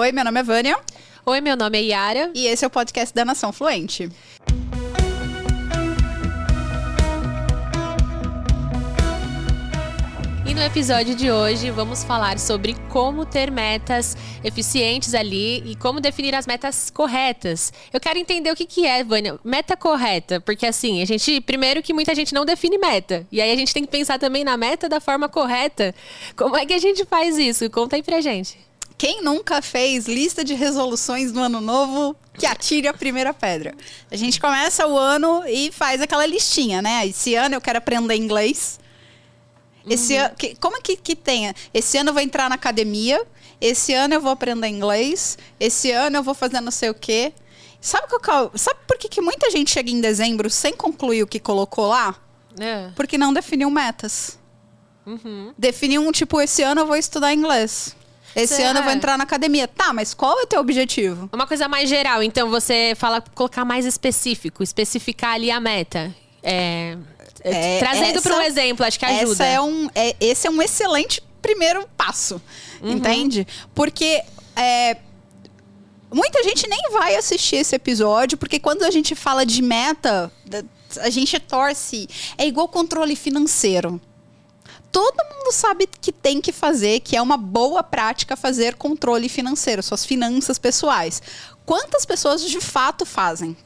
Oi, meu nome é Vânia. Oi, meu nome é Yara. E esse é o podcast da Nação Fluente. E no episódio de hoje vamos falar sobre como ter metas eficientes ali e como definir as metas corretas. Eu quero entender o que, que é, Vânia, meta correta, porque assim, a gente, primeiro que muita gente não define meta, e aí a gente tem que pensar também na meta da forma correta. Como é que a gente faz isso? Conta aí pra gente. Quem nunca fez lista de resoluções do ano novo, que atire a primeira pedra. A gente começa o ano e faz aquela listinha, né? Esse ano eu quero aprender inglês. Esse Uhum. ano, que- como é que, que tenha? Esse ano eu vou entrar na academia. Esse ano eu vou aprender inglês. Esse ano eu vou fazer não sei o quê. Sabe, qual que é sabe por que, que muita gente chega em dezembro sem concluir o que colocou lá? É. Porque não definiu metas. Uhum. Definiu um tipo, esse ano eu vou estudar inglês. Esse ano eu vou é. entrar na academia. Tá, mas qual é o teu objetivo? Uma coisa mais geral, então você fala colocar mais específico, especificar ali a meta. É, É, trazendo para um exemplo, acho que ajuda. Essa é um, é- esse é um excelente primeiro passo, Uhum. entende? Porque é, muita gente nem vai assistir esse episódio, porque quando a gente fala de meta, a gente torce. É igual controle financeiro. Todo mundo sabe que tem que fazer, que é uma boa prática fazer controle financeiro, suas finanças pessoais. Quantas pessoas de fato fazem?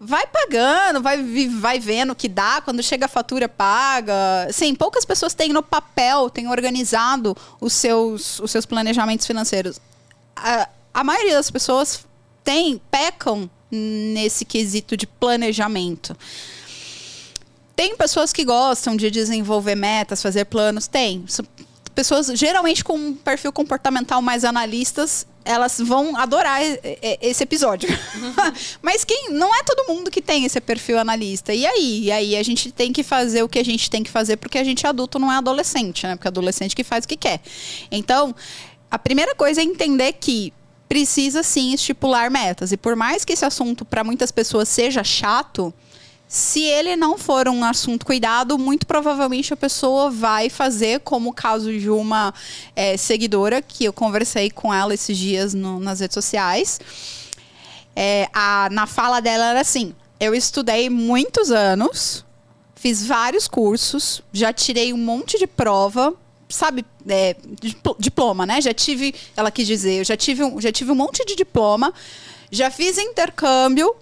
Vai pagando, vai, vai vendo o que dá, quando chega a fatura, paga. Sim, poucas pessoas têm no papel, têm organizado os seus, os seus planejamentos financeiros. A, a maioria das pessoas tem, pecam nesse quesito de planejamento. Tem pessoas que gostam de desenvolver metas, fazer planos? Tem. Pessoas geralmente com um perfil comportamental mais analistas, elas vão adorar esse episódio. Mas quem não é todo mundo que tem esse perfil analista. E aí? E aí a gente tem que fazer o que a gente tem que fazer porque a gente é adulto, não é adolescente, né? Porque é adolescente que faz o que quer. Então, a primeira coisa é entender que precisa sim estipular metas. E por mais que esse assunto para muitas pessoas seja chato, se ele não for um assunto cuidado, muito provavelmente a pessoa vai fazer, como o caso de uma eh, seguidora que eu conversei com ela esses dias no- nas redes sociais. É, a- na fala dela era assim: eu estudei muitos anos, fiz vários cursos, já tirei um monte de prova, sabe, é, dipl- diploma, né? Já tive, ela quis dizer, eu já tive, um, já tive um monte de diploma, já fiz intercâmbio,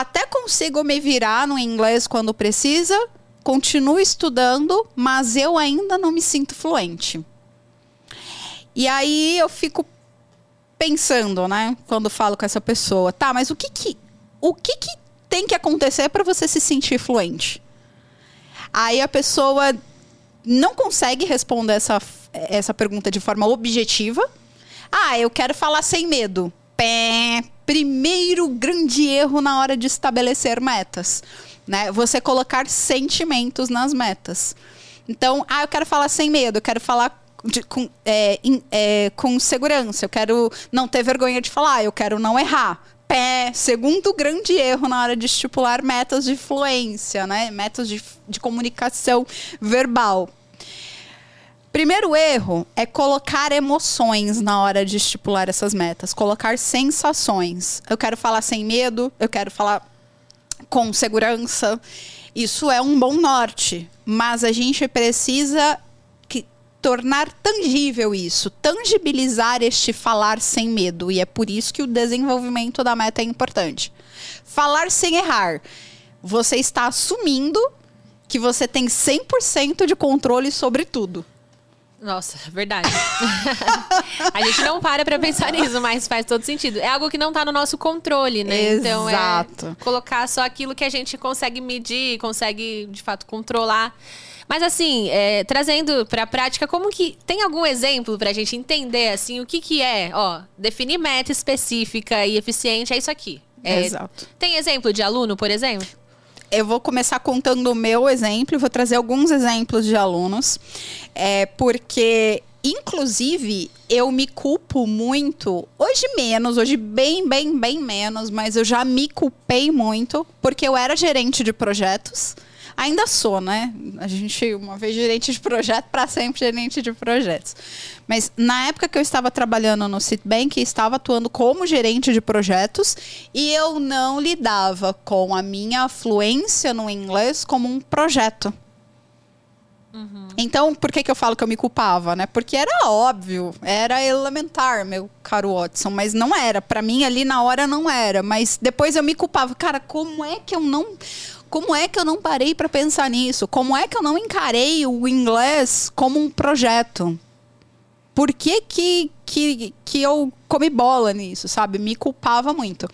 até consigo me virar no inglês quando precisa, continuo estudando, mas eu ainda não me sinto fluente. E aí eu fico pensando, né, quando falo com essa pessoa, tá, mas o que que, o que, que tem que acontecer para você se sentir fluente? Aí a pessoa não consegue responder essa, essa pergunta de forma objetiva. Ah, eu quero falar sem medo. Pé. Primeiro grande erro na hora de estabelecer metas, né? Você colocar sentimentos nas metas. Então, ah, eu quero falar sem medo, eu quero falar de- com, é, in- é, com segurança, eu quero não ter vergonha de falar, eu quero não errar. Pé, segundo grande erro na hora de estipular metas de fluência, né? Metas de, de comunicação verbal. Primeiro erro é colocar emoções na hora de estipular essas metas, colocar sensações. Eu quero falar sem medo, eu quero falar com segurança. Isso é um bom norte, mas a gente precisa que- tornar tangível isso, tangibilizar este falar sem medo, e é por isso que o desenvolvimento da meta é importante. Falar sem errar. Você está assumindo que você tem 100% de controle sobre tudo. Nossa, verdade. a gente não para pra pensar nisso, mas faz todo sentido. É algo que não tá no nosso controle, né? Então Exato. é colocar só aquilo que a gente consegue medir, consegue de fato controlar. Mas assim, é, trazendo pra prática, como que tem algum exemplo pra gente entender assim o que que é, ó, definir meta específica e eficiente é isso aqui. É, Exato. Tem exemplo de aluno, por exemplo? Eu vou começar contando o meu exemplo, vou trazer alguns exemplos de alunos, é, porque, inclusive, eu me culpo muito, hoje menos, hoje bem, bem, bem menos, mas eu já me culpei muito, porque eu era gerente de projetos. Ainda sou, né? A gente, uma vez gerente de projeto, para sempre gerente de projetos. Mas na época que eu estava trabalhando no Citibank, estava atuando como gerente de projetos e eu não lidava com a minha fluência no inglês como um projeto. Uhum. Então, por que, que eu falo que eu me culpava, né? Porque era óbvio, era elementar, meu caro Watson, mas não era. Para mim, ali na hora, não era. Mas depois eu me culpava. Cara, como é que eu não. Como é que eu não parei para pensar nisso? Como é que eu não encarei o inglês como um projeto? Por que, que, que, que eu comi bola nisso, sabe? Me culpava muito.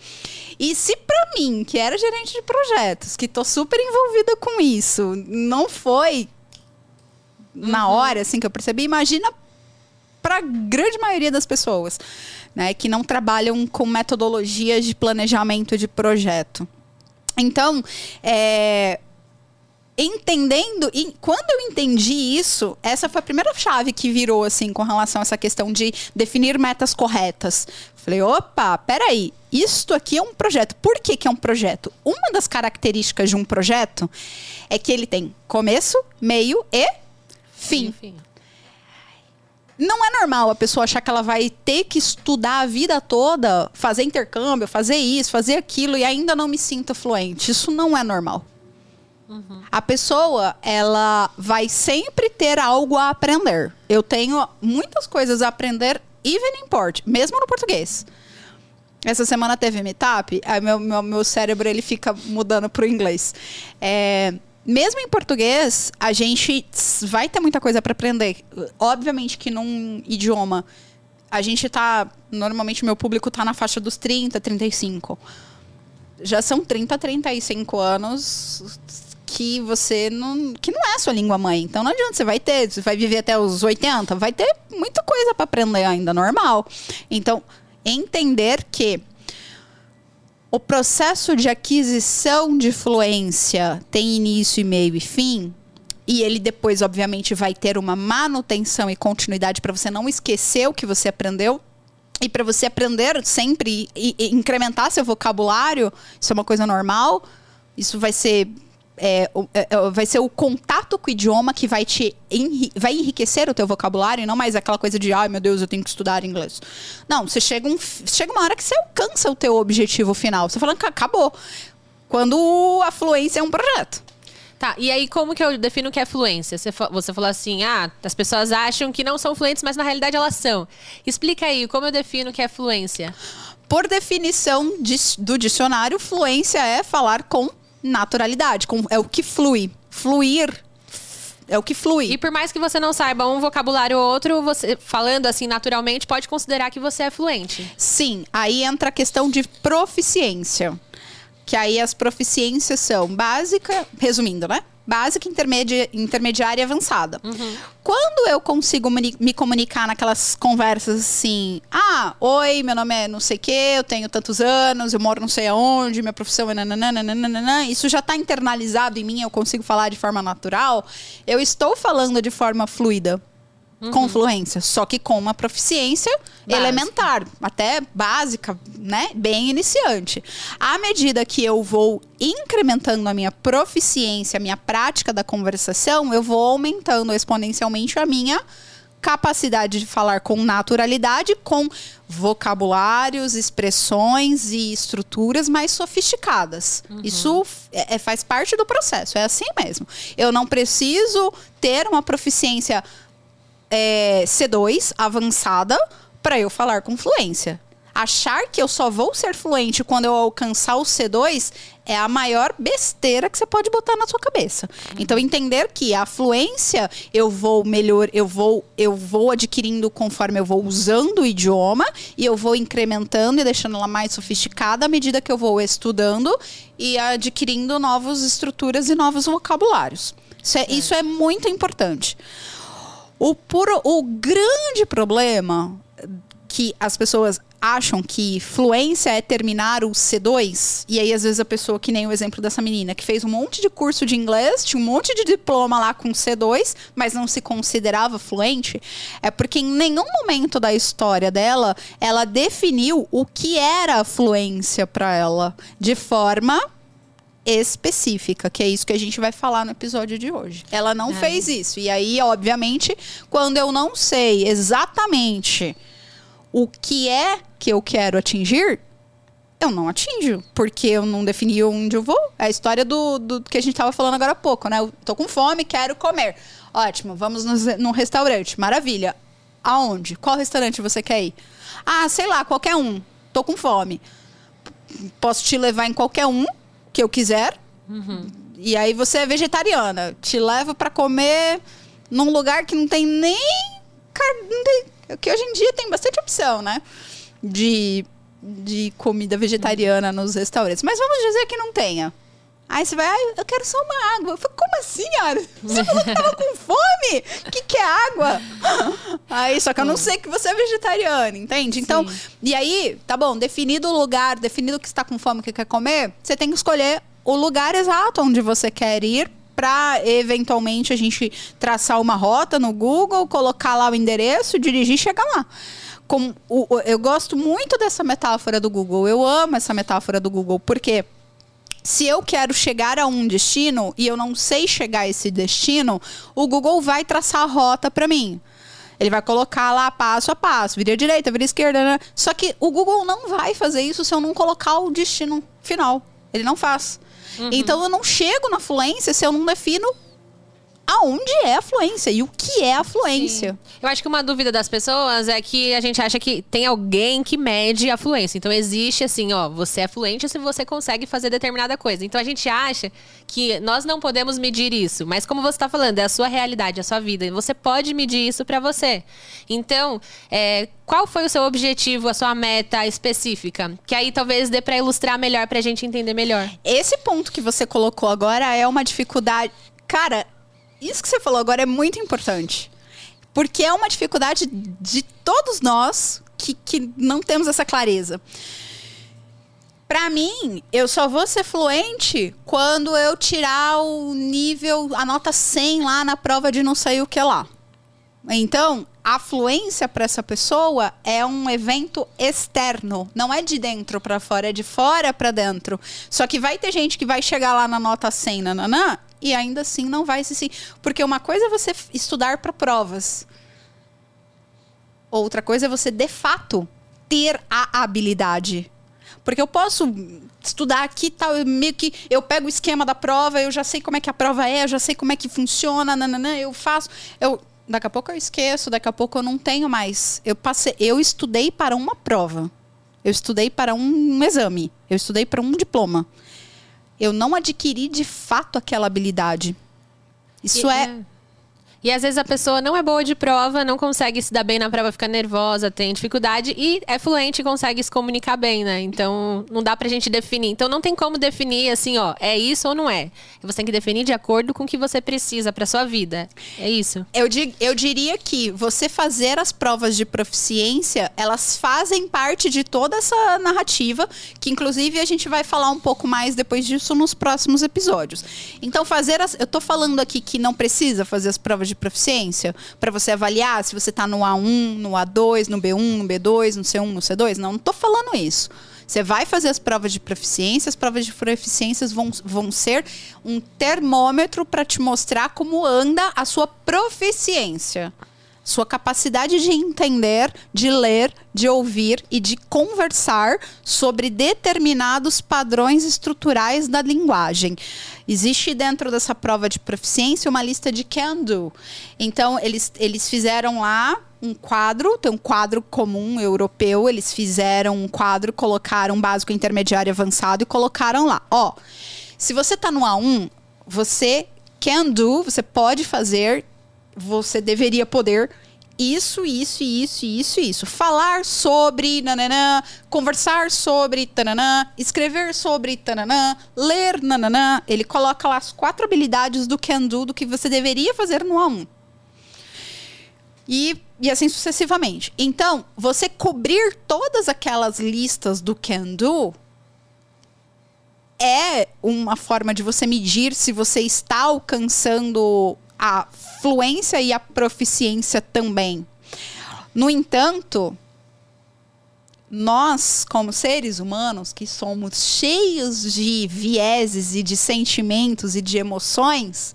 E se para mim, que era gerente de projetos, que tô super envolvida com isso, não foi na uhum. hora, assim, que eu percebi, imagina para a grande maioria das pessoas, né, que não trabalham com metodologias de planejamento de projeto. Então, é, entendendo e quando eu entendi isso essa foi a primeira chave que virou assim com relação a essa questão de definir metas corretas. Falei opa peraí isto aqui é um projeto. Por que, que é um projeto? Uma das características de um projeto é que ele tem começo meio e Fim. Não é normal a pessoa achar que ela vai ter que estudar a vida toda, fazer intercâmbio, fazer isso, fazer aquilo e ainda não me sinta fluente. Isso não é normal. Uhum. A pessoa, ela vai sempre ter algo a aprender. Eu tenho muitas coisas a aprender, even in port, mesmo no português. Essa semana teve meetup, aí meu, meu, meu cérebro ele fica mudando para o inglês. É, mesmo em português, a gente vai ter muita coisa para aprender. Obviamente que num idioma a gente tá, normalmente meu público tá na faixa dos 30, 35. Já são 30, 35 anos que você não, que não é a sua língua mãe. Então não adianta, você vai ter, você vai viver até os 80, vai ter muita coisa para aprender ainda, normal. Então, entender que o processo de aquisição de fluência tem início, meio e fim, e ele depois, obviamente, vai ter uma manutenção e continuidade para você não esquecer o que você aprendeu. E para você aprender sempre e, e incrementar seu vocabulário, isso é uma coisa normal. Isso vai ser é, é, é, vai ser o contato com o idioma que vai te enri vai enriquecer o teu vocabulário e não mais aquela coisa de ai meu Deus, eu tenho que estudar inglês. Não, você chega, um, chega uma hora que você alcança o teu objetivo final. Você falando que acabou. Quando a fluência é um projeto. Tá, e aí como que eu defino o que é fluência? Você, você falou assim, ah, as pessoas acham que não são fluentes, mas na realidade elas são. Explica aí, como eu defino o que é fluência? Por definição de, do dicionário, fluência é falar com naturalidade, com, é o que flui. Fluir é o que flui. E por mais que você não saiba um vocabulário ou outro, você falando assim naturalmente, pode considerar que você é fluente. Sim, aí entra a questão de proficiência. Que aí as proficiências são básica, resumindo, né? básica, intermedia, intermediária e avançada. Uhum. Quando eu consigo me comunicar naquelas conversas assim, ah, oi, meu nome é não sei o quê, eu tenho tantos anos, eu moro não sei aonde, minha profissão é nananana, isso já está internalizado em mim, eu consigo falar de forma natural, eu estou falando de forma fluida uhum. com fluência, só que com uma proficiência elementar, até básica, né? Bem iniciante. À medida que eu vou incrementando a minha proficiência, a minha prática da conversação, eu vou aumentando exponencialmente a minha capacidade de falar com naturalidade, com vocabulários, expressões e estruturas mais sofisticadas. Uhum. Isso é, é, faz parte do processo, é assim mesmo. Eu não preciso ter uma proficiência é, C2 avançada para eu falar com fluência. Achar que eu só vou ser fluente quando eu alcançar o C2 é a maior besteira que você pode botar na sua cabeça. Então entender que a fluência eu vou melhor, eu vou eu vou adquirindo conforme eu vou usando o idioma e eu vou incrementando e deixando ela mais sofisticada à medida que eu vou estudando e adquirindo novas estruturas e novos vocabulários. Isso é, isso é muito importante. O, puro, o grande problema que as pessoas acham que fluência é terminar o C2, e aí às vezes a pessoa, que nem o exemplo dessa menina, que fez um monte de curso de inglês, tinha um monte de diploma lá com C2, mas não se considerava fluente, é porque em nenhum momento da história dela ela definiu o que era fluência para ela, de forma específica, que é isso que a gente vai falar no episódio de hoje. Ela não É. fez isso. E aí, obviamente, quando eu não sei exatamente o que é que eu quero atingir, eu não atinjo, porque eu não defini onde eu vou. É a história do, do que a gente tava falando agora há pouco, né? Eu tô com fome, quero comer. Ótimo, vamos nos, num restaurante. Maravilha. Aonde? Qual restaurante você quer ir? Ah, sei lá, qualquer um. Tô com fome. Posso te levar em qualquer um que eu quiser. E aí você é vegetariana. Te levo pra comer num lugar que não tem nem. Que hoje em dia tem bastante opção, né? De, de comida vegetariana nos restaurantes. Mas vamos dizer que não tenha. Aí você vai, ah, eu quero só uma água. Eu falei, como assim, Ara? Você falou que tava com fome? O que, que é água? Aí, só que eu não sei que você é vegetariano, entende? Então, Sim. e aí, tá bom, definido o lugar, definido que está com fome, que quer comer, você tem que escolher o lugar exato onde você quer ir para eventualmente a gente traçar uma rota no Google, colocar lá o endereço, dirigir e chegar lá. Com o, o- eu gosto muito dessa metáfora do Google. Eu amo essa metáfora do Google, porque se eu quero chegar a um destino e eu não sei chegar a esse destino, o Google vai traçar a rota para mim. Ele vai colocar lá passo a passo, vira direita, vira esquerda. Né? Só que o Google não vai fazer isso se eu não colocar o destino final. Ele não faz. Então eu não chego na fluência se eu não defino aonde é a fluência e o que é a fluência. Eu acho que uma dúvida das pessoas é que a gente acha que tem alguém que mede a fluência. Então existe assim, ó, você é fluente se você consegue fazer determinada coisa. Então a gente acha que nós não podemos medir isso, mas como você está falando, é a sua realidade, a sua vida. E você pode medir isso para você. Então, é, qual foi o seu objetivo, a sua meta específica? Que aí talvez dê para ilustrar melhor para a gente entender melhor. Esse ponto que você colocou agora é uma dificuldade. Cara, isso que você falou agora é muito importante. Porque é uma dificuldade de todos nós que, que não temos essa clareza. Pra mim, eu só vou ser fluente quando eu tirar o nível, a nota 100 lá na prova de não sei o que lá. Então, a fluência para essa pessoa é um evento externo, não é de dentro para fora, é de fora para dentro. Só que vai ter gente que vai chegar lá na nota 100, nananã, e ainda assim não vai se sim, porque uma coisa é você estudar para provas. Outra coisa é você de fato ter a habilidade. Porque eu posso estudar aqui tal, meio que eu pego o esquema da prova, eu já sei como é que a prova é, eu já sei como é que funciona, nananã, eu faço, eu daqui a pouco eu esqueço, daqui a pouco eu não tenho mais. Eu passei, eu estudei para uma prova. Eu estudei para um exame, eu estudei para um diploma. Eu não adquiri de fato aquela habilidade. Isso E- é E às vezes a pessoa não é boa de prova, não consegue se dar bem na prova, fica nervosa, tem dificuldade e é fluente e consegue se comunicar bem, né? Então não dá pra gente definir. Então não tem como definir assim, ó, é isso ou não é. Você tem que definir de acordo com o que você precisa pra sua vida. É isso. Eu, di- eu diria que você fazer as provas de proficiência, elas fazem parte de toda essa narrativa, que inclusive a gente vai falar um pouco mais depois disso nos próximos episódios. Então, fazer as. Eu tô falando aqui que não precisa fazer as provas de proficiência para você avaliar se você tá no A1, no A2, no B1, no B2, no C1, no C2. Não, não tô falando isso. Você vai fazer as provas de proficiência, as provas de proficiências vão, vão ser um termômetro para te mostrar como anda a sua proficiência. Sua capacidade de entender, de ler, de ouvir e de conversar sobre determinados padrões estruturais da linguagem. Existe dentro dessa prova de proficiência uma lista de can do. Então, eles, eles fizeram lá um quadro, tem um quadro comum europeu, eles fizeram um quadro, colocaram básico, intermediário avançado e colocaram lá. Ó, se você tá no A1, você can do, você pode fazer, você deveria poder isso, isso, isso, isso, isso. Falar sobre nananã, conversar sobre tananã, escrever sobre tananã, ler nananã. Ele coloca lá as quatro habilidades do can do, do que você deveria fazer no A1. E, e assim sucessivamente. Então, você cobrir todas aquelas listas do can do é uma forma de você medir se você está alcançando a fluência e a proficiência também. No entanto, nós, como seres humanos, que somos cheios de vieses e de sentimentos e de emoções,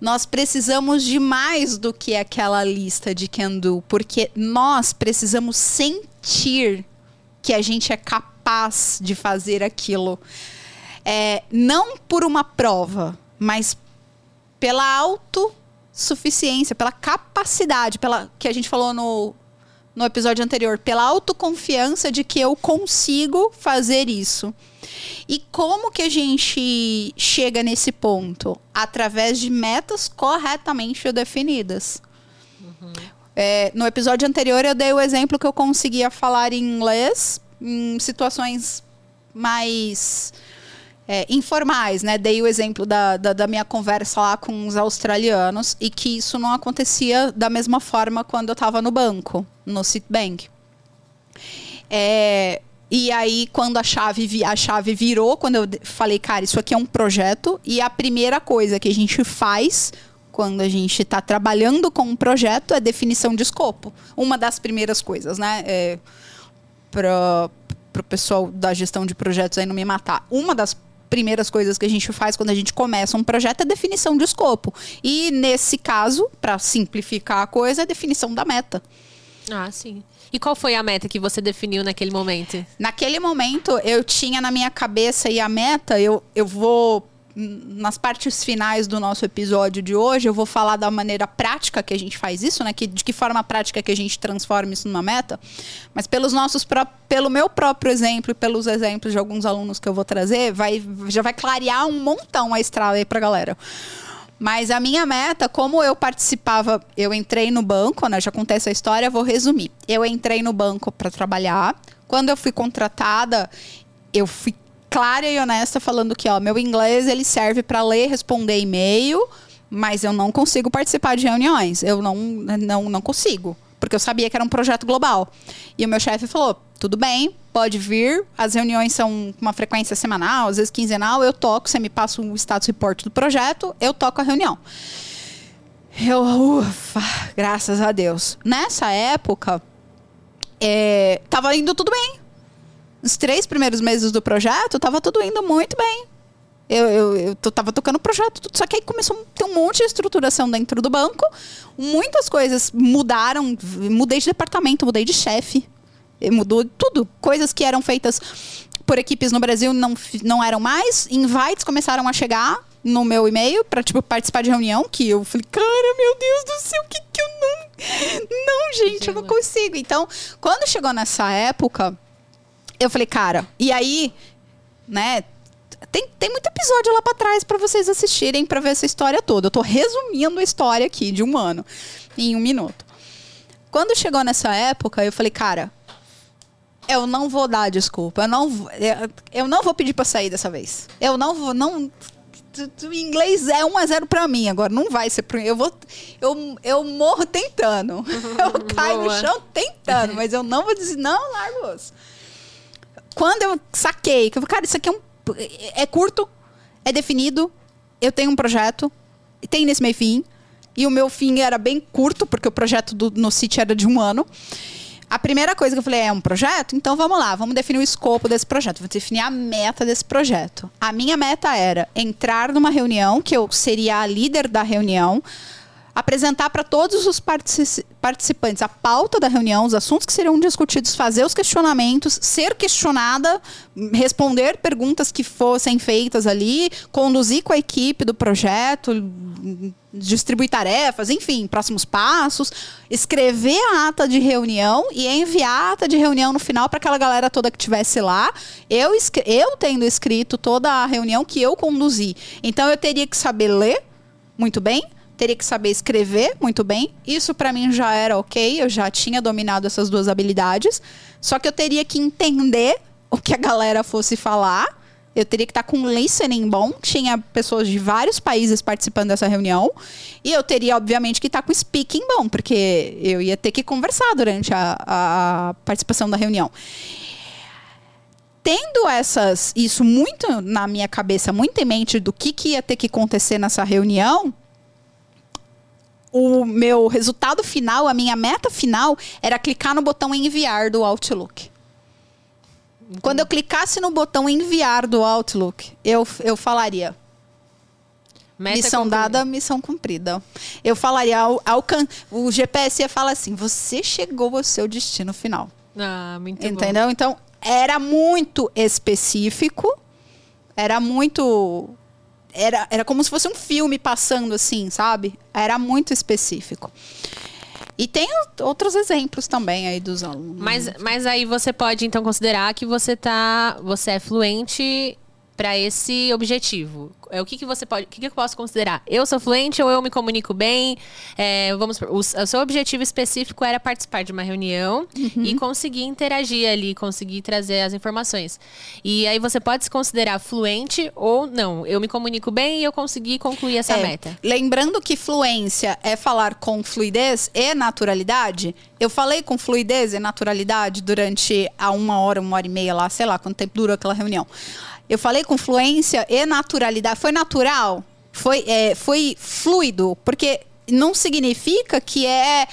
nós precisamos de mais do que aquela lista de can do, porque nós precisamos sentir que a gente é capaz de fazer aquilo. É, não por uma prova, mas pela autossuficiência, pela capacidade, pela que a gente falou no, no episódio anterior, pela autoconfiança de que eu consigo fazer isso. E como que a gente chega nesse ponto? Através de metas corretamente definidas. Uhum. É, no episódio anterior eu dei o exemplo que eu conseguia falar em inglês em situações mais é, informais, né? Dei o exemplo da, da, da, minha conversa lá com os australianos e que isso não acontecia da mesma forma quando eu estava no banco, no Citibank. É, e aí, quando a chave, a chave virou, quando eu falei, cara, isso aqui é um projeto, e a primeira coisa que a gente faz quando a gente está trabalhando com um projeto é definição de escopo. Uma das primeiras coisas, né? É, Para o pessoal da gestão de projetos aí não me matar. Uma das primeiras coisas que a gente faz quando a gente começa um projeto é definição de escopo. E nesse caso, para simplificar a coisa, é definição da meta. Ah, sim. E qual foi a meta que você definiu naquele momento? Naquele momento, eu tinha na minha cabeça e a meta, eu, eu vou nas partes finais do nosso episódio de hoje, eu vou falar da maneira prática que a gente faz isso, né? Que, de que forma prática que a gente transforma isso numa meta. Mas pelos nossos pelo meu próprio exemplo e pelos exemplos de alguns alunos que eu vou trazer, vai, já vai clarear um montão a estrada aí pra galera. Mas a minha meta, como eu participava, eu entrei no banco, né? Já contei essa história, vou resumir. Eu entrei no banco para trabalhar. Quando eu fui contratada, eu fui clara e honesta falando que, ó, meu inglês ele serve para ler, responder e-mail, mas eu não consigo participar de reuniões. Eu não, não, não consigo. Porque eu sabia que era um projeto global. E o meu chefe falou: tudo bem, pode vir. As reuniões são com uma frequência semanal, às vezes quinzenal. Eu toco, você me passa o status report do projeto, eu toco a reunião. Eu, ufa, graças a Deus. Nessa época, é, tava indo tudo bem os três primeiros meses do projeto, tava tudo indo muito bem. Eu, eu, eu tava tocando o projeto, tudo, só que aí começou a ter um monte de estruturação dentro do banco. Muitas coisas mudaram. Mudei de departamento, mudei de chefe. Mudou tudo. Coisas que eram feitas por equipes no Brasil não, não eram mais. Invites começaram a chegar no meu e-mail para tipo participar de reunião que eu falei, cara, meu Deus do céu, que que eu não Não, gente, eu não consigo. Então, quando chegou nessa época, eu falei, cara, e aí, né? Tem, tem muito episódio lá para trás para vocês assistirem para ver essa história toda. Eu tô resumindo a história aqui de um ano em um minuto. Quando chegou nessa época, eu falei, cara, eu não vou dar desculpa. Eu não, vou, eu não vou pedir para sair dessa vez. Eu não vou, não. O inglês é 1 a 0 para mim agora, não vai ser para eu vou eu, eu morro tentando. Eu caio Boa. no chão tentando, mas eu não vou dizer não, largo osso quando eu saquei, que eu falei, cara, isso aqui é um. É curto, é definido, eu tenho um projeto, tem nesse meio fim. E o meu fim era bem curto, porque o projeto do, no City era de um ano. A primeira coisa que eu falei é um projeto? Então vamos lá, vamos definir o escopo desse projeto, vamos definir a meta desse projeto. A minha meta era entrar numa reunião, que eu seria a líder da reunião, apresentar para todos os participantes a pauta da reunião, os assuntos que seriam discutidos, fazer os questionamentos, ser questionada, responder perguntas que fossem feitas ali, conduzir com a equipe do projeto, distribuir tarefas, enfim, próximos passos, escrever a ata de reunião e enviar a ata de reunião no final para aquela galera toda que estivesse lá. Eu, eu tendo escrito toda a reunião que eu conduzi. Então eu teria que saber ler muito bem teria que saber escrever muito bem. Isso para mim já era ok, eu já tinha dominado essas duas habilidades. Só que eu teria que entender o que a galera fosse falar. Eu teria que estar tá com listening bom. Tinha pessoas de vários países participando dessa reunião. E eu teria, obviamente, que estar tá com speaking bom, porque eu ia ter que conversar durante a, a participação da reunião tendo essas isso muito na minha cabeça, muito em mente do que, que ia ter que acontecer nessa reunião, o meu resultado final, a minha meta final, era clicar no botão enviar do Outlook. Quando eu clicasse no botão enviar do Outlook, eu, eu falaria. Meta missão concluída. dada, missão cumprida. Eu falaria, ao, alcan o GPS ia falar assim: você chegou ao seu destino final. Ah, muito bom. Entendeu? Então, era muito específico. Era muito. Era, era como se fosse um filme passando assim, sabe? Era muito específico. E tem outros exemplos também aí dos alunos. Mas, mas aí você pode então considerar que você tá, você é fluente para esse objetivo. É o que, que você pode, o que, que eu posso considerar? Eu sou fluente ou eu me comunico bem? É, vamos, o, o seu objetivo específico era participar de uma reunião Uhum. e conseguir interagir ali, conseguir trazer as informações. E aí você pode se considerar fluente ou não. Eu me comunico bem e eu consegui concluir essa É, meta. Lembrando que fluência é falar com fluidez e naturalidade. Eu falei com fluidez e naturalidade durante a uma hora, uma hora e meia lá, sei lá quanto tempo durou aquela reunião. Eu falei com fluência e naturalidade. Foi natural? Foi, é, foi fluido? Porque não significa que é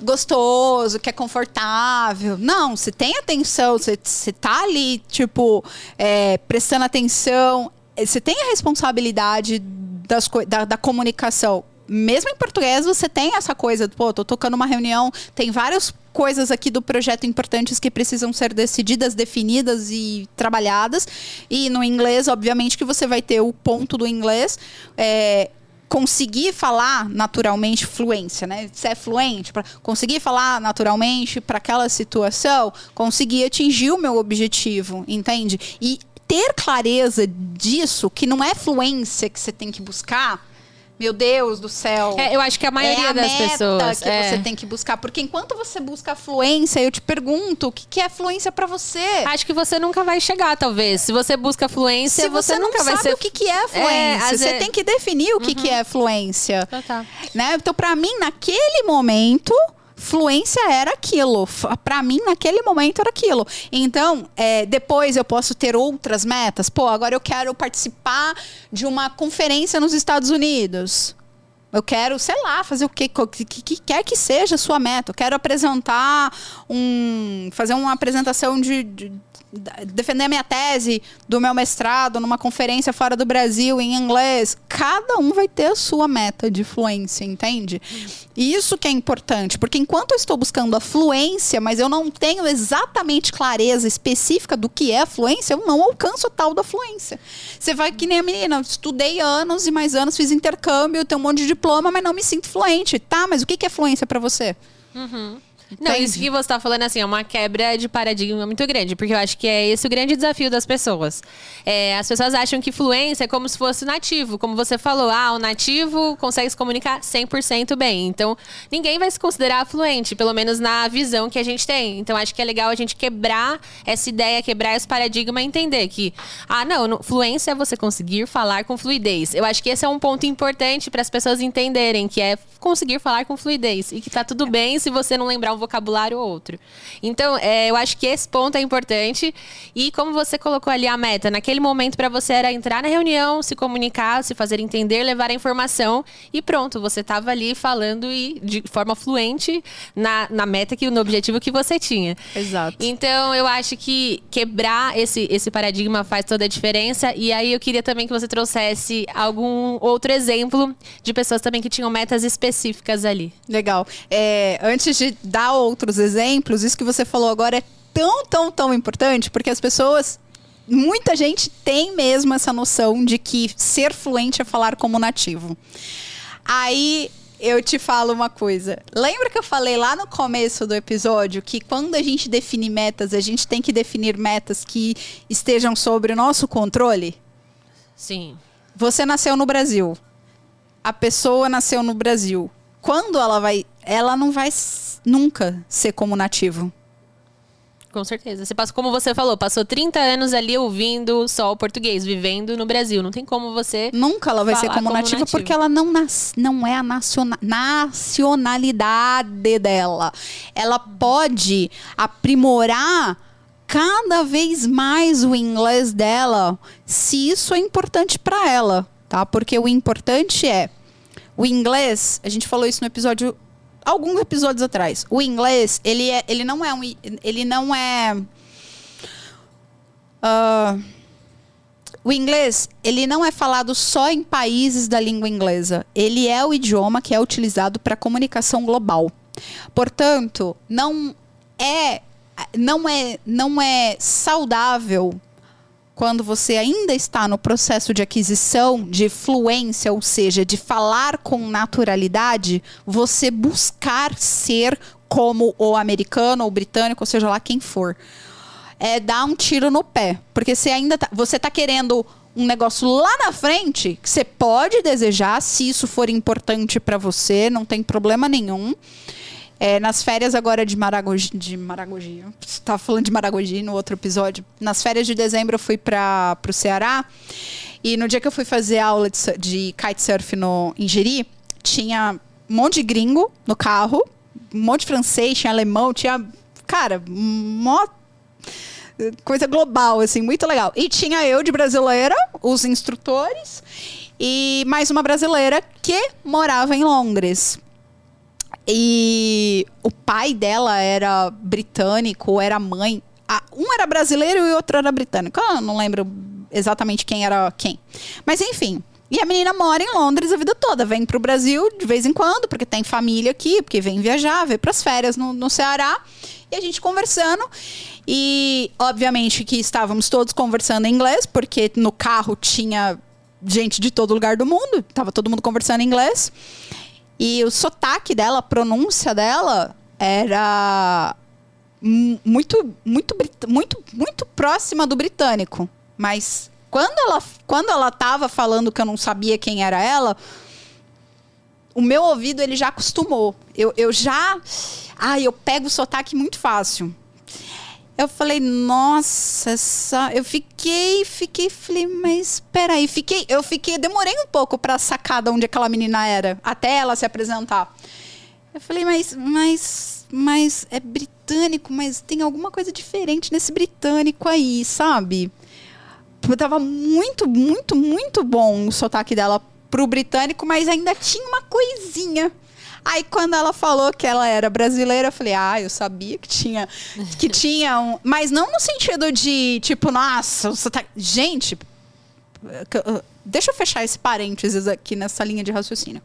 gostoso, que é confortável. Não, você tem atenção, você, você tá ali, tipo, é, prestando atenção. É, Você tem a responsabilidade das, da, da comunicação. Mesmo em português, você tem essa coisa, pô, tô tocando uma reunião, tem várias coisas aqui do projeto importantes que precisam ser decididas, definidas e trabalhadas. E no inglês, obviamente, que você vai ter o ponto do inglês. É, conseguir falar naturalmente fluência, né? Se é fluente, para conseguir falar naturalmente para aquela situação, conseguir atingir o meu objetivo, entende? E ter clareza disso, que não é fluência que você tem que buscar. Meu Deus do céu. É, eu acho que a maioria é a das meta pessoas. que é. você tem que buscar, porque enquanto você busca fluência, eu te pergunto, o que, que é fluência para você? Acho que você nunca vai chegar, talvez. Se você busca fluência, Se você, não nunca vai sabe ser. o que, que é fluência, É, você tem que definir o que, que é fluência. Total. né? Então, pra mim, naquele momento, fluência era aquilo. Pra mim, naquele momento, era aquilo. Então, é, depois eu posso ter outras metas. Pô, agora eu quero participar de uma conferência nos Estados Unidos. Eu quero, sei lá, fazer o que, que, que quer que seja a sua meta. Eu quero apresentar um. fazer uma apresentação de. de- defender a minha tese do meu mestrado numa conferência fora do Brasil em inglês. Cada um vai ter a sua meta de fluência, entende? E isso que é importante, porque enquanto eu estou buscando a fluência, mas eu não tenho exatamente clareza específica do que é fluência, eu não alcanço tal da fluência. Você vai que nem a menina, estudei anos e mais anos, fiz intercâmbio, tenho um monte de diploma, mas não me sinto fluente. Tá, mas o que é fluência pra você? Não, isso que você tá falando assim, é uma quebra de paradigma muito grande, porque eu acho que é esse o grande desafio das pessoas. É, as pessoas acham que fluência é como se fosse nativo, como você falou, ah, o nativo consegue se comunicar 100% bem. Então, ninguém vai se considerar fluente, pelo menos na visão que a gente tem. Então, acho que é legal a gente quebrar essa ideia, quebrar esse paradigma e entender que, ah, não, não- fluência é você conseguir falar com fluidez. Eu acho que esse é um ponto importante para as pessoas entenderem, que é conseguir falar com fluidez e que tá tudo bem se você não lembrar um vocabulário ou outro. Então, é, eu acho que esse ponto é importante. E como você colocou ali a meta, naquele momento para você era entrar na reunião, se comunicar, se fazer entender, levar a informação e pronto, você tava ali falando e de forma fluente na, na meta que no objetivo que você tinha. Exato. Então, eu acho que quebrar esse, esse paradigma faz toda a diferença. E aí, eu queria também que você trouxesse algum outro exemplo de pessoas também que tinham metas específicas ali. Legal. É, antes de dar outros exemplos, isso que você falou agora é tão, tão, tão importante, porque as pessoas. Muita gente tem mesmo essa noção de que ser fluente é falar como nativo. Aí eu te falo uma coisa. Lembra que eu falei lá no começo do episódio que quando a gente define metas, a gente tem que definir metas que estejam sobre o nosso controle? Sim. Você nasceu no Brasil. A pessoa nasceu no Brasil. Quando ela vai. Ela não vai nunca ser como nativo. Com certeza. Você passou, como você falou, passou 30 anos ali ouvindo só o português, vivendo no Brasil. Não tem como você. Nunca ela vai ser como, como nativa, nativo. porque ela não, nas, não é a naciona- nacionalidade dela. Ela pode aprimorar cada vez mais o inglês dela, se isso é importante para ela, tá? Porque o importante é o inglês, a gente falou isso no episódio alguns episódios atrás. O inglês, ele é, ele não é um ele não é Uh, o inglês, ele não é falado só em países da língua inglesa. Ele é o idioma que é utilizado para comunicação global. Portanto, não é não é não é saudável quando você ainda está no processo de aquisição de fluência, ou seja, de falar com naturalidade, você buscar ser como o americano ou britânico, ou seja lá quem for. É dar um tiro no pé, porque você ainda tá, você tá querendo um negócio lá na frente que você pode desejar, se isso for importante para você, não tem problema nenhum. É, nas férias agora de Maragogi, de Maragogi, estava falando de Maragogi no outro episódio. Nas férias de dezembro eu fui para o Ceará e no dia que eu fui fazer aula de, de kitesurf no Ingeri, tinha um monte de gringo no carro, um monte de francês, tinha alemão, tinha, cara, mó coisa global, assim, muito legal. E tinha eu de brasileira, os instrutores, e mais uma brasileira que morava em Londres. E o pai dela era britânico, era mãe. um era brasileiro e o outro era britânico. Eu não lembro exatamente quem era quem. Mas enfim. E a menina mora em Londres a vida toda. Vem pro Brasil de vez em quando, porque tem família aqui, porque vem viajar, vem pras férias no, no Ceará. E a gente conversando. E, obviamente, que estávamos todos conversando em inglês, porque no carro tinha gente de todo lugar do mundo. Tava todo mundo conversando em inglês. E o sotaque dela, a pronúncia dela era muito, muito, muito, muito próxima do britânico. Mas quando ela, quando ela tava falando que eu não sabia quem era ela, o meu ouvido ele já acostumou. Eu, eu já. Ah, eu pego o sotaque muito fácil. Eu falei, nossa, essa... eu fiquei, fiquei, falei, mas peraí, fiquei, eu fiquei, demorei um pouco para sacar de onde aquela menina era, até ela se apresentar. Eu falei, mas, mas, mas é britânico, mas tem alguma coisa diferente nesse britânico aí, sabe? Tava muito, muito, muito bom o sotaque dela pro britânico, mas ainda tinha uma coisinha Aí quando ela falou que ela era brasileira, eu falei, ah, eu sabia que tinha. Que tinha um. Mas não no sentido de, tipo, nossa, você tá. Gente, deixa eu fechar esse parênteses aqui nessa linha de raciocínio.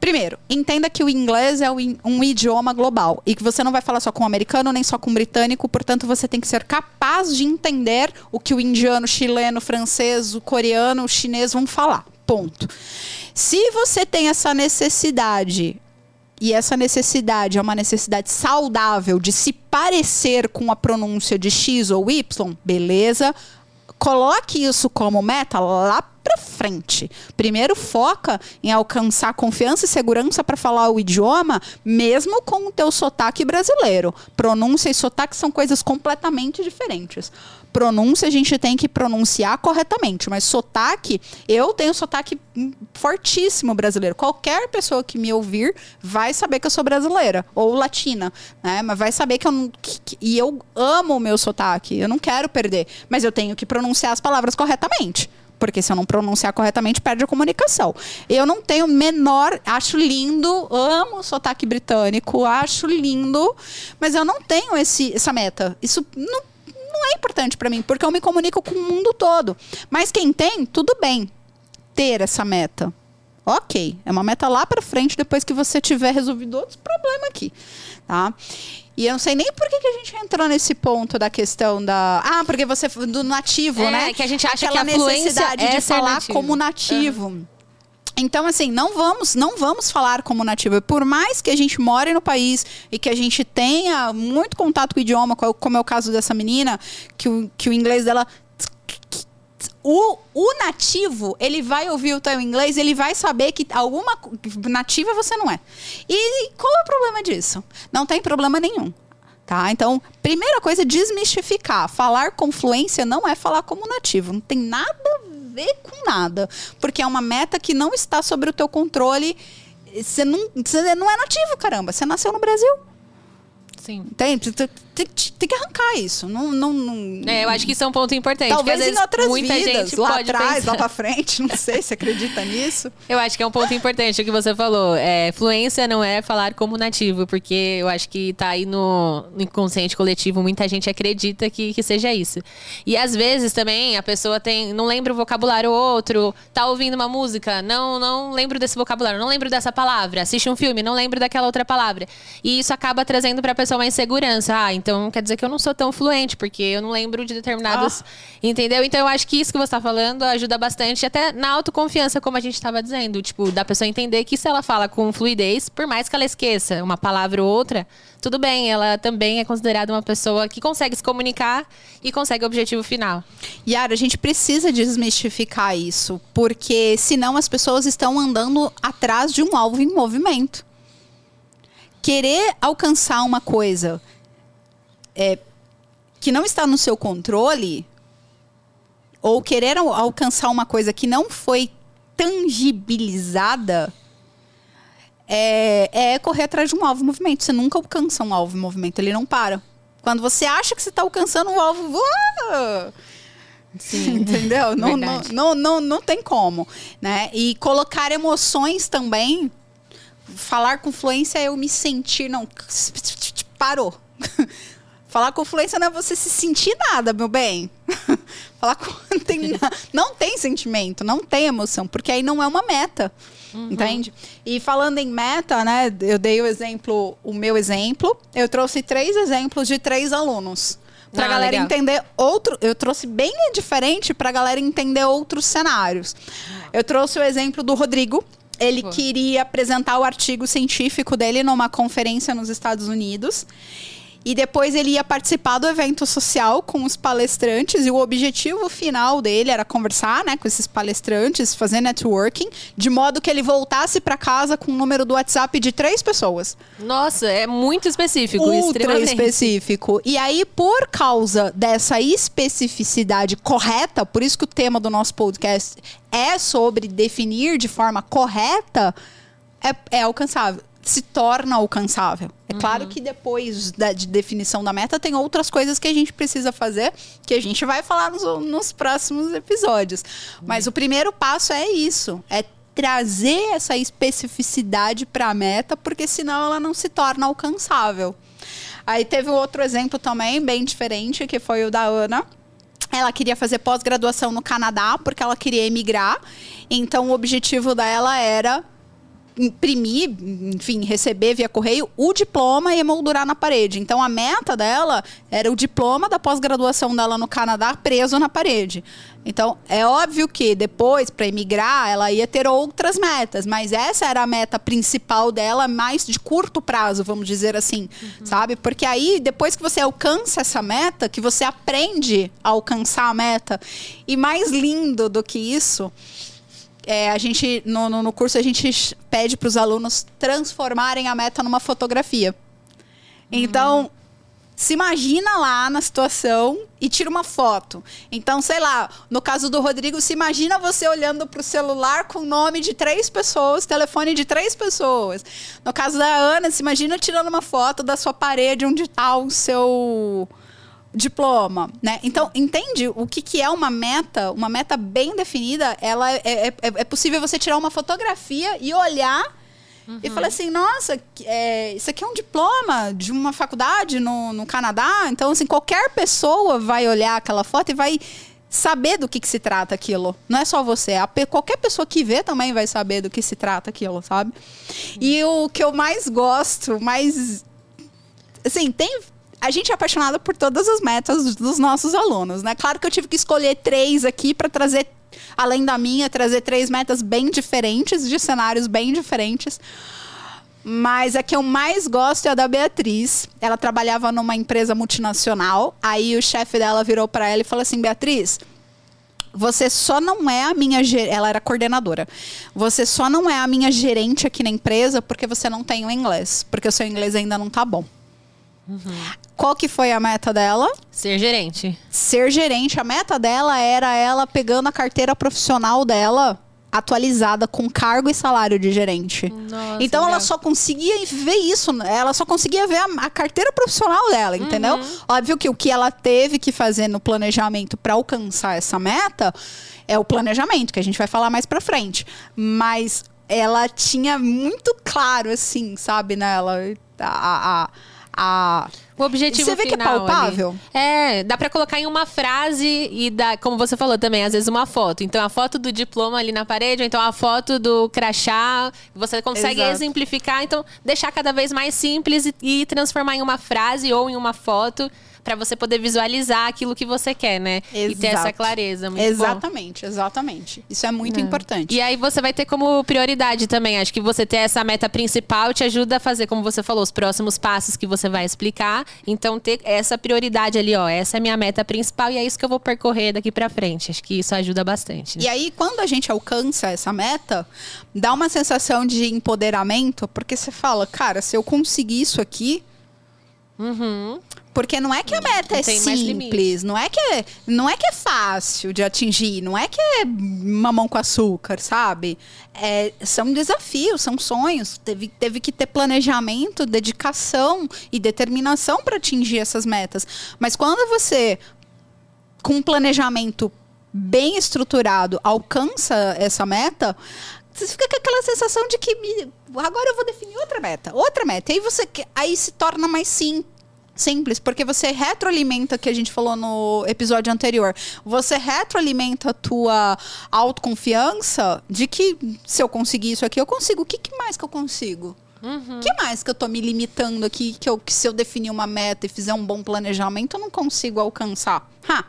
Primeiro, entenda que o inglês é um idioma global e que você não vai falar só com o americano nem só com o britânico, portanto você tem que ser capaz de entender o que o indiano, chileno, francês, o coreano, o chinês vão falar. Ponto. Se você tem essa necessidade e essa necessidade é uma necessidade saudável de se parecer com a pronúncia de X ou Y, beleza? Coloque isso como meta lá para frente. Primeiro foca em alcançar confiança e segurança para falar o idioma, mesmo com o teu sotaque brasileiro. Pronúncia e sotaque são coisas completamente diferentes pronúncia a gente tem que pronunciar corretamente, mas sotaque, eu tenho sotaque fortíssimo brasileiro. Qualquer pessoa que me ouvir vai saber que eu sou brasileira ou latina, né? Mas vai saber que eu não, que, que, e eu amo o meu sotaque, eu não quero perder, mas eu tenho que pronunciar as palavras corretamente. Porque se eu não pronunciar corretamente, perde a comunicação. Eu não tenho menor. Acho lindo, amo o sotaque britânico, acho lindo, mas eu não tenho esse, essa meta. Isso não não é importante para mim, porque eu me comunico com o mundo todo. Mas quem tem, tudo bem ter essa meta. Ok, é uma meta lá para frente depois que você tiver resolvido outros problemas aqui, tá? E eu não sei nem por que, que a gente entrou nesse ponto da questão da. Ah, porque você. do nativo, é, né? Que a gente acha Aquela que a necessidade é de falar nativo. como nativo. Uhum. Então, assim, não vamos, não vamos falar como nativo. Por mais que a gente more no país e que a gente tenha muito contato com o idioma, como é o caso dessa menina, que o, que o inglês dela o, o, nativo, ele vai ouvir o teu inglês, ele vai saber que alguma nativa você não é. E qual é o problema disso? Não tem problema nenhum. Tá? Então, primeira coisa, desmistificar. Falar com fluência não é falar como nativo. Não tem nada a ver com nada. Porque é uma meta que não está sobre o teu controle. Você não, você não é nativo, caramba. Você nasceu no Brasil. Sim. Entende? Tem, tem que arrancar isso. Não, não, não, É, eu acho que isso é um ponto importante. Talvez vezes em outras muita vidas, gente lá atrás, pensar. lá pra frente, não sei se acredita nisso. Eu acho que é um ponto importante o que você falou. É, fluência não é falar como nativo, porque eu acho que tá aí no, no inconsciente coletivo, muita gente acredita que, que seja isso. E às vezes também a pessoa tem, não lembra o vocabulário outro, tá ouvindo uma música, não, não lembro desse vocabulário, não lembro dessa palavra, assiste um filme, não lembro daquela outra palavra. E isso acaba trazendo pra pessoa uma insegurança. Ah, então quer dizer que eu não sou tão fluente, porque eu não lembro de determinados. Entendeu? Então eu acho que isso que você tá falando ajuda bastante, até na autoconfiança, como a gente tava dizendo. Tipo, da pessoa entender que se ela fala com fluidez, por mais que ela esqueça uma palavra ou outra, tudo bem, ela também é considerada uma pessoa que consegue se comunicar e consegue o objetivo final. Yara, a gente precisa desmistificar isso, porque senão as pessoas estão andando atrás de um alvo em movimento. Querer alcançar uma coisa é, que não está no seu controle, ou querer al- alcançar uma coisa que não foi tangibilizada, é, é correr atrás de um alvo em movimento. Você nunca alcança um alvo em movimento, ele não para. Quando você acha que você está alcançando um alvo, voa! Entendeu? Não, não, não, não, não tem como. Né? E colocar emoções também. Falar com fluência é eu me sentir. Não. Parou. Falar com fluência não é você se sentir nada, meu bem. Falar com. Não tem, não tem sentimento, não tem emoção, porque aí não é uma meta. Entende? E falando em meta, né? Eu dei o exemplo, o meu exemplo. Eu trouxe três exemplos de três alunos. Pra Ah, galera legal. entender outro. Eu trouxe bem diferente pra galera entender outros cenários. Eu trouxe o exemplo do Rodrigo. Ele Boa. queria apresentar o artigo científico dele numa conferência nos Estados Unidos. E depois ele ia participar do evento social com os palestrantes. E o objetivo final dele era conversar né, com esses palestrantes, fazer networking, de modo que ele voltasse para casa com o número do WhatsApp de três pessoas Nossa, é muito específico, ultra específico. E aí, por causa dessa especificidade correta, por isso que o tema do nosso podcast é sobre definir de forma correta, é, é alcançável. Se torna alcançável. É claro que depois da de definição da meta, tem outras coisas que a gente precisa fazer, que a gente vai falar nos, nos próximos episódios. Mas o primeiro passo é isso: é trazer essa especificidade para a meta, porque senão ela não se torna alcançável. Aí teve um outro exemplo também, bem diferente, que foi o da Ana. Ela queria fazer pós-graduação no Canadá, porque ela queria emigrar. Então, o objetivo dela era imprimir, enfim, receber via correio o diploma e emoldurar na parede. Então a meta dela era o diploma da pós-graduação dela no Canadá preso na parede. Então é óbvio que depois para emigrar ela ia ter outras metas, mas essa era a meta principal dela, mais de curto prazo, vamos dizer assim, sabe? Porque aí depois que você alcança essa meta, que você aprende a alcançar a meta, e mais lindo do que isso, é, a gente no, no, no curso a gente pede para os alunos transformarem a meta numa fotografia. Então, se imagina lá na situação e tira uma foto. Então, sei lá, no caso do Rodrigo, se imagina você olhando para o celular com o nome de três pessoas, telefone de três pessoas. No caso da Ana, se imagina tirando uma foto da sua parede onde está o seu diploma, né? Então, entende o que, que é uma meta? Uma meta bem definida, ela é, é, é- é possível você tirar uma fotografia e olhar e falar assim, nossa, é, isso aqui é um diploma de uma faculdade no, no Canadá. Então, assim, qualquer pessoa vai olhar aquela foto e vai saber do que, que se trata aquilo. Não é só você. A qualquer pessoa que vê também vai saber do que se trata aquilo, sabe? E o que eu mais gosto, mais assim, tem. A gente é apaixonada por todas as metas dos- dos nossos alunos, né? Claro que eu tive que escolher três aqui para trazer, além da minha, trazer três metas bem diferentes, de cenários bem diferentes. Mas a que eu mais gosto é a da Beatriz. Ela trabalhava numa empresa multinacional. Aí o chefe dela virou para ela e falou assim: Beatriz, você só não é a minha ger- ela era coordenadora. Você só não é a minha gerente aqui na empresa porque você não tem o inglês, porque o seu inglês ainda não tá bom. Qual que foi a meta dela? Ser gerente. Ser gerente. A meta dela era ela pegando a carteira profissional dela atualizada com cargo e salário de gerente. Nossa, então ela legal. só conseguia ver isso, ela só conseguia ver a, a carteira profissional dela, entendeu? Óbvio que o que ela teve que fazer no planejamento para alcançar essa meta é o planejamento, que a gente vai falar mais pra frente. Mas ela tinha muito claro, assim, sabe, nela, a. a, a O objetivo Você vê que é final ali. palpável? É, dá pra colocar em uma frase e dá, como você falou também, às vezes uma foto. Então a foto do diploma ali na parede, ou então a foto do crachá, você consegue Exato. exemplificar, então deixar cada vez mais simples e, e transformar em uma frase ou em uma foto pra você poder visualizar aquilo que você quer, né? E ter essa Exato. clareza, muito bom. exatamente, exatamente. Isso é muito importante. E aí você vai ter como prioridade também. Acho que você ter essa meta principal te ajuda a fazer, como você falou, os próximos passos que você vai explicar. Então, ter essa prioridade ali, ó. Essa é a minha meta principal e é isso que eu vou percorrer daqui pra frente. Acho que isso ajuda bastante. né? E aí, quando a gente alcança essa meta, dá uma sensação de empoderamento, porque você fala, cara, se eu conseguir isso aqui. Porque não é que a meta é simples, não é, que é, não é que é fácil de atingir, não é que é mamão com açúcar, sabe? É, são desafios, são sonhos. Teve, teve que ter planejamento, dedicação e determinação para atingir essas metas. Mas quando você com um planejamento bem estruturado alcança essa meta, você fica com aquela sensação de que agora eu vou definir outra meta, outra meta. E aí você aí se torna mais sim, simples, porque você retroalimenta que a gente falou no episódio anterior. Você retroalimenta a tua autoconfiança de que se eu conseguir isso aqui, eu consigo. O que, que mais que eu consigo? O que mais que eu tô me limitando aqui que, eu, que se eu definir uma meta e fizer um bom planejamento, eu não consigo alcançar? Ha!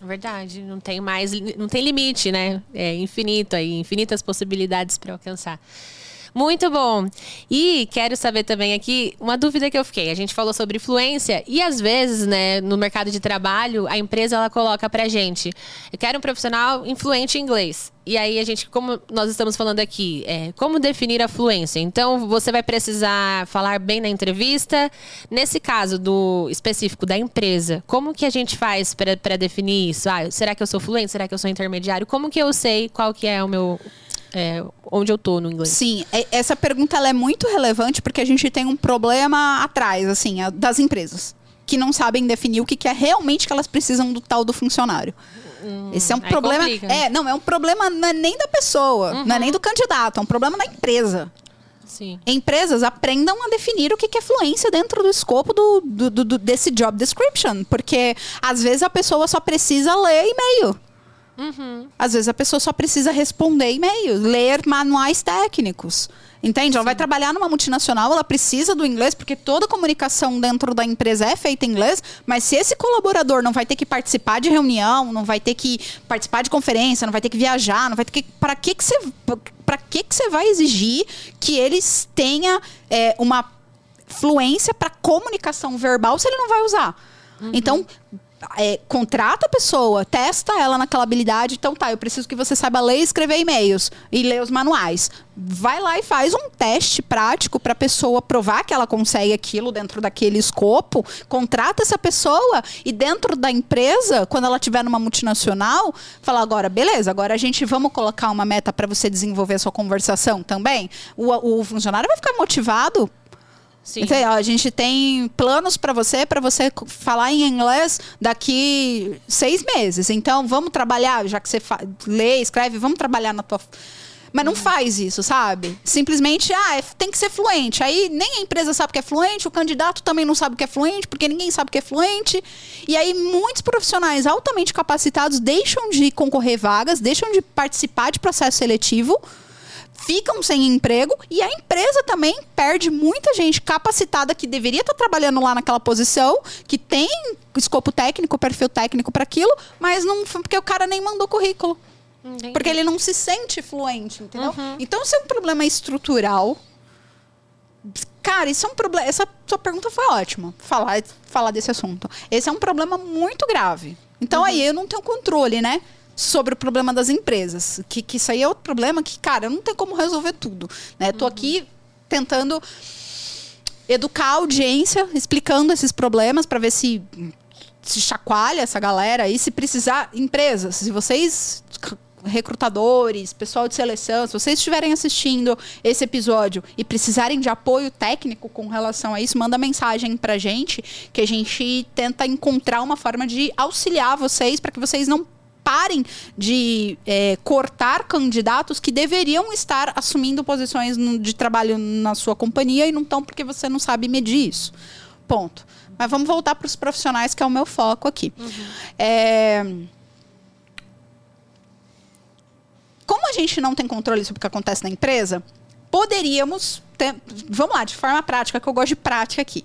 Verdade. Não tem mais. Não tem limite, né? É infinito aí, infinitas possibilidades pra alcançar. Muito bom. E quero saber também aqui uma dúvida que eu fiquei. A gente falou sobre fluência e às vezes, né, no mercado de trabalho, a empresa ela coloca pra gente: eu quero um profissional influente em inglês. E aí a gente, como nós estamos falando aqui, é, como definir a fluência? Então você vai precisar falar bem na entrevista. Nesse caso do específico da empresa, como que a gente faz para definir isso? Ah, será que eu sou fluente? Será que eu sou intermediário? Como que eu sei qual que é o meu é, onde eu tô no inglês? Sim, é- essa pergunta é muito relevante porque a gente tem um problema atrás, assim, das empresas. Que não sabem definir o que, que é realmente que elas precisam do tal do funcionário. Esse é um problema. complica, né? Uhum. É, não, é um problema não é nem da pessoa, não é nem do candidato, é um problema da empresa. Sim. Empresas aprendam a definir o que que é fluência dentro do escopo do, do- do- do- desse job description. Porque às vezes a pessoa só precisa ler e-mail. Às vezes a pessoa só precisa responder e-mail, ler manuais técnicos. Entende? Ela vai trabalhar numa multinacional, ela precisa do inglês, porque toda comunicação dentro da empresa é feita em inglês, mas se esse colaborador não vai ter que participar de reunião, não vai ter que participar de conferência, não vai ter que viajar, não vai ter que. Para que, que você. Para que, que você vai exigir que eles tenham é, uma fluência para comunicação verbal se ele não vai usar? Então, é, contrata a pessoa, testa ela naquela habilidade. Então, tá, eu preciso que você saiba ler e escrever e-mails e ler os manuais. Vai lá e faz um teste prático para a pessoa provar que ela consegue aquilo dentro daquele escopo. Contrata essa pessoa e dentro da empresa, quando ela estiver numa multinacional, fala agora, beleza, agora a gente vamos colocar uma meta para você desenvolver a sua conversação também. O, o funcionário vai ficar motivado Sim. então, ó, a gente tem planos para você, para você falar em inglês daqui seis meses. Então, vamos trabalhar, já que você lê, escreve, vamos trabalhar na tua. Mas não faz isso, sabe? Simplesmente, ah, é- tem que ser fluente. Aí nem a empresa sabe que é fluente, o candidato também não sabe que é fluente, porque ninguém sabe que é fluente. E aí muitos profissionais altamente capacitados deixam de concorrer vagas, deixam de participar de processo seletivo ficam sem emprego e a empresa também perde muita gente capacitada que deveria estar trabalhando lá naquela posição, que tem escopo técnico, perfil técnico para aquilo, mas não porque o cara nem mandou currículo. Entendi. Porque ele não se sente fluente, entendeu? Então, isso é um problema estrutural. Cara, isso é um problema. Essa sua pergunta foi ótima. Falar, falar desse assunto. Esse é um problema muito grave. Então, aí eu não tenho controle, né? Sobre o problema das empresas. Que, que isso aí é outro problema que, cara, não tenho como resolver tudo. Né? Tô aqui tentando educar a audiência, explicando esses problemas para ver se se chacoalha essa galera aí, se precisar, empresas, se vocês recrutadores, pessoal de seleção, se vocês estiverem assistindo esse episódio e precisarem de apoio técnico com relação a isso, manda mensagem pra gente, que a gente tenta encontrar uma forma de auxiliar vocês para que vocês não parem de é, cortar candidatos que deveriam estar assumindo posições de trabalho na sua companhia e não estão porque você não sabe medir isso. Ponto. Mas vamos voltar para os profissionais, que é o meu foco aqui. Uhum. É... Como a gente não tem controle sobre o que acontece na empresa, poderíamos ter, vamos lá, de forma prática, que eu gosto de prática aqui.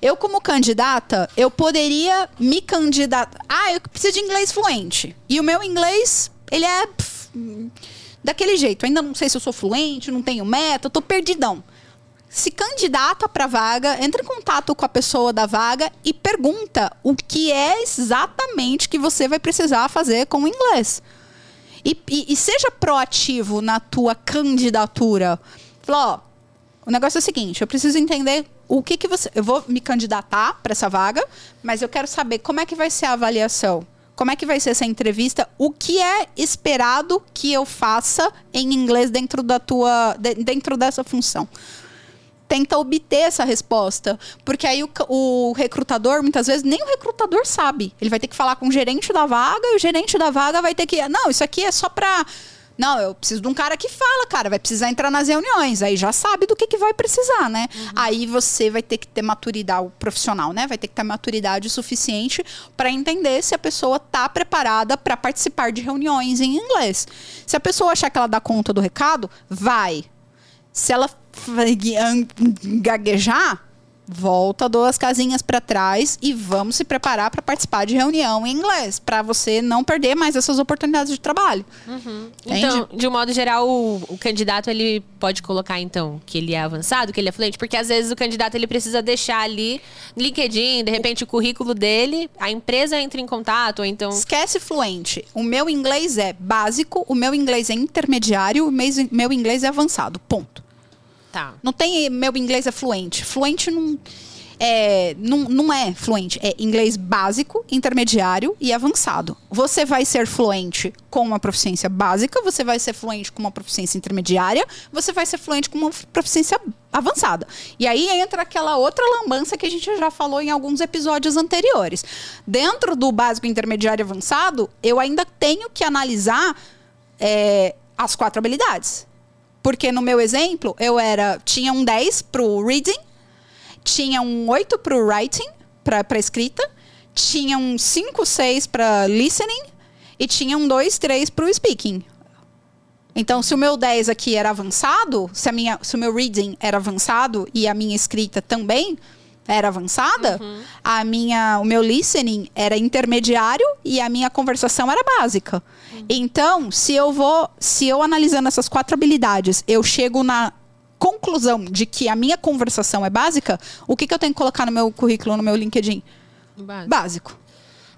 Eu, como candidata, eu poderia me candidatar. Ah, eu preciso de inglês fluente. E o meu inglês, ele é pff, daquele jeito. Ainda não sei se eu sou fluente, não tenho meta, eu tô perdidão. Se candidata para vaga, entra em contato com a pessoa da vaga e pergunta o que é exatamente que você vai precisar fazer com o inglês. E, e, e seja proativo na tua candidatura. Fala, ó, o negócio é o seguinte, eu preciso entender o que que você... Eu vou me candidatar para essa vaga, mas eu quero saber como é que vai ser a avaliação. Como é que vai ser essa entrevista? O que é esperado que eu faça em inglês dentro da tua... dentro dessa função? tenta obter essa resposta. Porque aí o, o, recrutador, muitas vezes, nem o recrutador sabe. Ele vai ter que falar com o gerente da vaga e o gerente da vaga vai ter que. Não, isso aqui é só pra. Não, eu preciso de um cara que fala, cara, vai precisar entrar nas reuniões, aí já sabe do que, que vai precisar, né? Uhum. Aí você vai ter que ter maturidade, profissional, né? Vai ter que ter maturidade suficiente para entender se a pessoa tá preparada para participar de reuniões em inglês. Se a pessoa achar que ela dá conta do recado, vai. Se ela gaguejar, volta duas casinhas para trás e vamos se preparar para participar de reunião em inglês, para você não perder mais essas oportunidades de trabalho. Uhum. Então, de um modo geral, o, o, candidato ele pode colocar então que ele é avançado, que ele é fluente, porque às vezes o candidato ele precisa deixar ali LinkedIn, de repente o currículo dele, a empresa entra em contato, ou então esquece fluente. O meu inglês é básico, o meu inglês é intermediário, o meu inglês é avançado. Ponto. Tá. Não tem meu inglês é fluente. Fluente não é, não, não é fluente, é inglês básico, intermediário e avançado. Você vai ser fluente com uma proficiência básica, você vai ser fluente com uma proficiência intermediária, você vai ser fluente com uma proficiência avançada. E aí entra aquela outra lambança que a gente já falou em alguns episódios anteriores. Dentro do básico, intermediário e avançado, eu ainda tenho que analisar é, as quatro habilidades. Porque no meu exemplo, eu era tinha um 10 pro reading, tinha um 8 pro writing, para escrita, tinha um 5, 6 para listening e tinha um 2, 3 pro speaking. Então, se o meu 10 aqui era avançado, se, a minha, se o meu reading era avançado e a minha escrita também, era avançada, uhum. a minha, o meu listening era intermediário e a minha conversação era básica. Uhum. Então, se eu vou, se eu analisando essas quatro habilidades, eu chego na conclusão de que a minha conversação é básica, o que, que eu tenho que colocar no meu currículo, no meu LinkedIn? Básico. básico.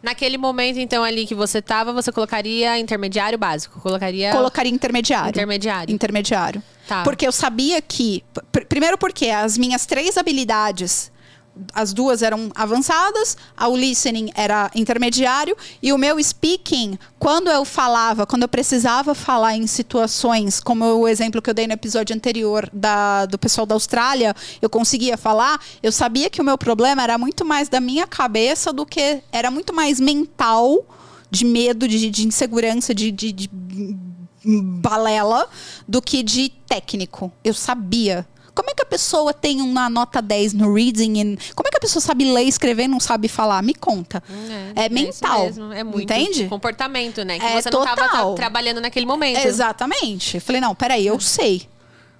Naquele momento, então, ali que você estava, você colocaria intermediário básico? Colocaria. Colocaria intermediário. Intermediário. Intermediário. Tá. Porque eu sabia que. Primeiro, porque as minhas três habilidades as duas eram avançadas, o listening era intermediário e o meu speaking, quando eu falava, quando eu precisava falar em situações, como o exemplo que eu dei no episódio anterior da, do pessoal da Austrália, eu conseguia falar, eu sabia que o meu problema era muito mais da minha cabeça do que era muito mais mental, de medo, de, de insegurança, de, de, de balela, do que de técnico. Eu sabia como é que a pessoa tem uma nota 10 no reading? And... Como é que a pessoa sabe ler, escrever e não sabe falar? Me conta. É, é, é mental. É muito entende? comportamento, né? Que é você não estava trabalhando naquele momento. Exatamente. Falei, não, peraí, eu sei.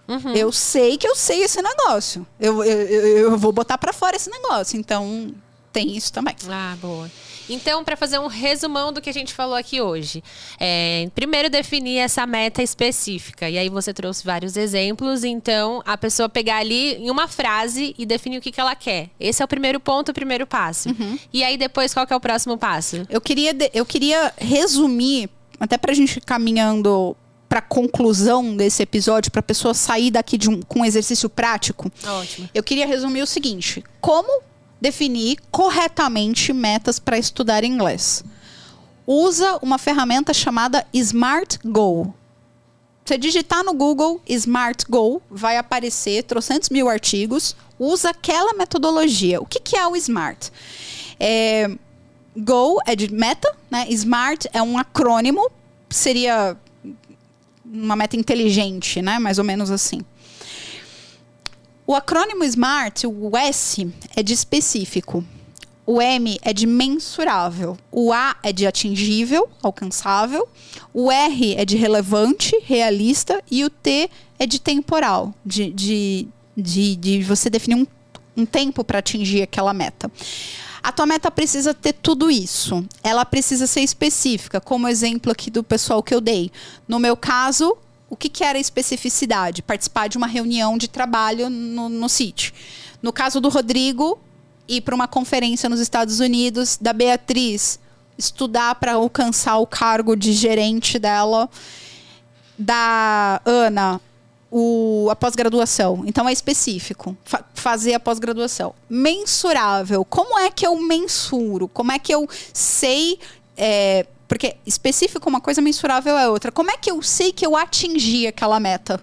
Uhum. Eu sei que eu sei esse negócio. Eu, eu, eu, eu vou botar para fora esse negócio. Então, tem isso também. Ah, boa. Então, para fazer um resumão do que a gente falou aqui hoje, é, primeiro definir essa meta específica. E aí você trouxe vários exemplos. Então, a pessoa pegar ali em uma frase e definir o que, que ela quer. Esse é o primeiro ponto, o primeiro passo. Uhum. E aí depois, qual que é o próximo passo? Eu queria, eu queria resumir, até para a gente ir caminhando para conclusão desse episódio, para a pessoa sair daqui de um, com um exercício prático. Ótimo. Eu queria resumir o seguinte: como definir corretamente metas para estudar inglês. usa uma ferramenta chamada Smart Go. Você digitar no Google Smart Go, vai aparecer trocentos mil artigos, usa aquela metodologia. O que, que é o Smart? É, Go é de meta, né? Smart é um acrônimo, seria uma meta inteligente, né? Mais ou menos assim. O acrônimo SMART, o S, é de específico. O M é de mensurável. O A é de atingível, alcançável. O R é de relevante, realista. E o T é de temporal, de, de, de, de você definir um, um tempo para atingir aquela meta. A tua meta precisa ter tudo isso. Ela precisa ser específica, como exemplo aqui do pessoal que eu dei. No meu caso, o que, que era especificidade? Participar de uma reunião de trabalho no, no CIT. No caso do Rodrigo, ir para uma conferência nos Estados Unidos, da Beatriz, estudar para alcançar o cargo de gerente dela, da Ana, o, a pós-graduação. Então é específico. Fa fazer a pós-graduação. Mensurável. Como é que eu mensuro? Como é que eu sei. É, porque específico uma coisa, mensurável é outra. Como é que eu sei que eu atingi aquela meta?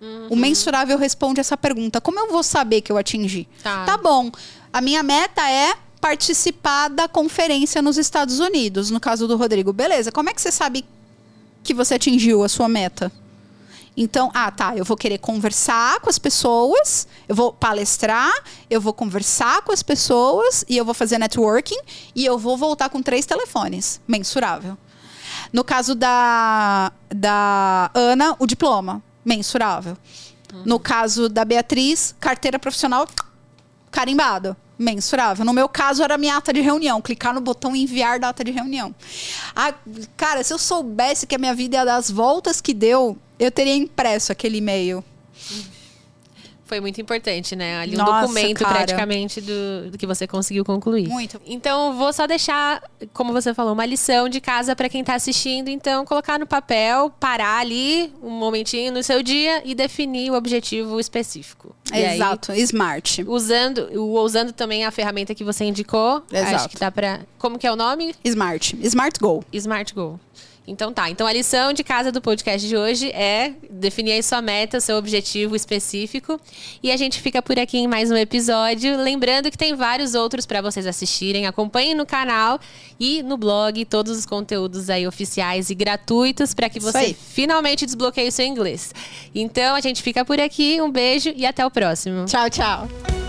Uhum. O mensurável responde essa pergunta. Como eu vou saber que eu atingi? Tá. tá bom. A minha meta é participar da conferência nos Estados Unidos, no caso do Rodrigo. Beleza, como é que você sabe que você atingiu a sua meta? Então, ah, tá, eu vou querer conversar com as pessoas, eu vou palestrar, eu vou conversar com as pessoas e eu vou fazer networking e eu vou voltar com três telefones, mensurável. No caso da, da Ana, o diploma, mensurável. Uhum. No caso da Beatriz, carteira profissional carimbado, mensurável. No meu caso, era minha ata de reunião. Clicar no botão enviar data de reunião. Ah, cara, se eu soubesse que a minha vida ia dar as voltas que deu, eu teria impresso aquele e-mail. Foi muito importante, né? Ali um Nossa, documento cara. praticamente do, do, que você conseguiu concluir. Muito. Então, vou só deixar, como você falou, uma lição de casa para quem está assistindo. Então, colocar no papel, parar ali um momentinho no seu dia e definir o objetivo específico. Exato, aí, smart. Usando, usando também a ferramenta que você indicou. Exato. Acho que dá para. Como que é o nome? Smart. Smart Go. Smart Go. Então tá. Então a lição de casa do podcast de hoje é definir aí sua meta, seu objetivo específico. E a gente fica por aqui em mais um episódio. Lembrando que tem vários outros para vocês assistirem. Acompanhem no canal e no blog todos os conteúdos aí oficiais e gratuitos para que você finalmente desbloqueie o seu inglês. Então a gente fica por aqui. Um beijo e até o próximo. Tchau, tchau.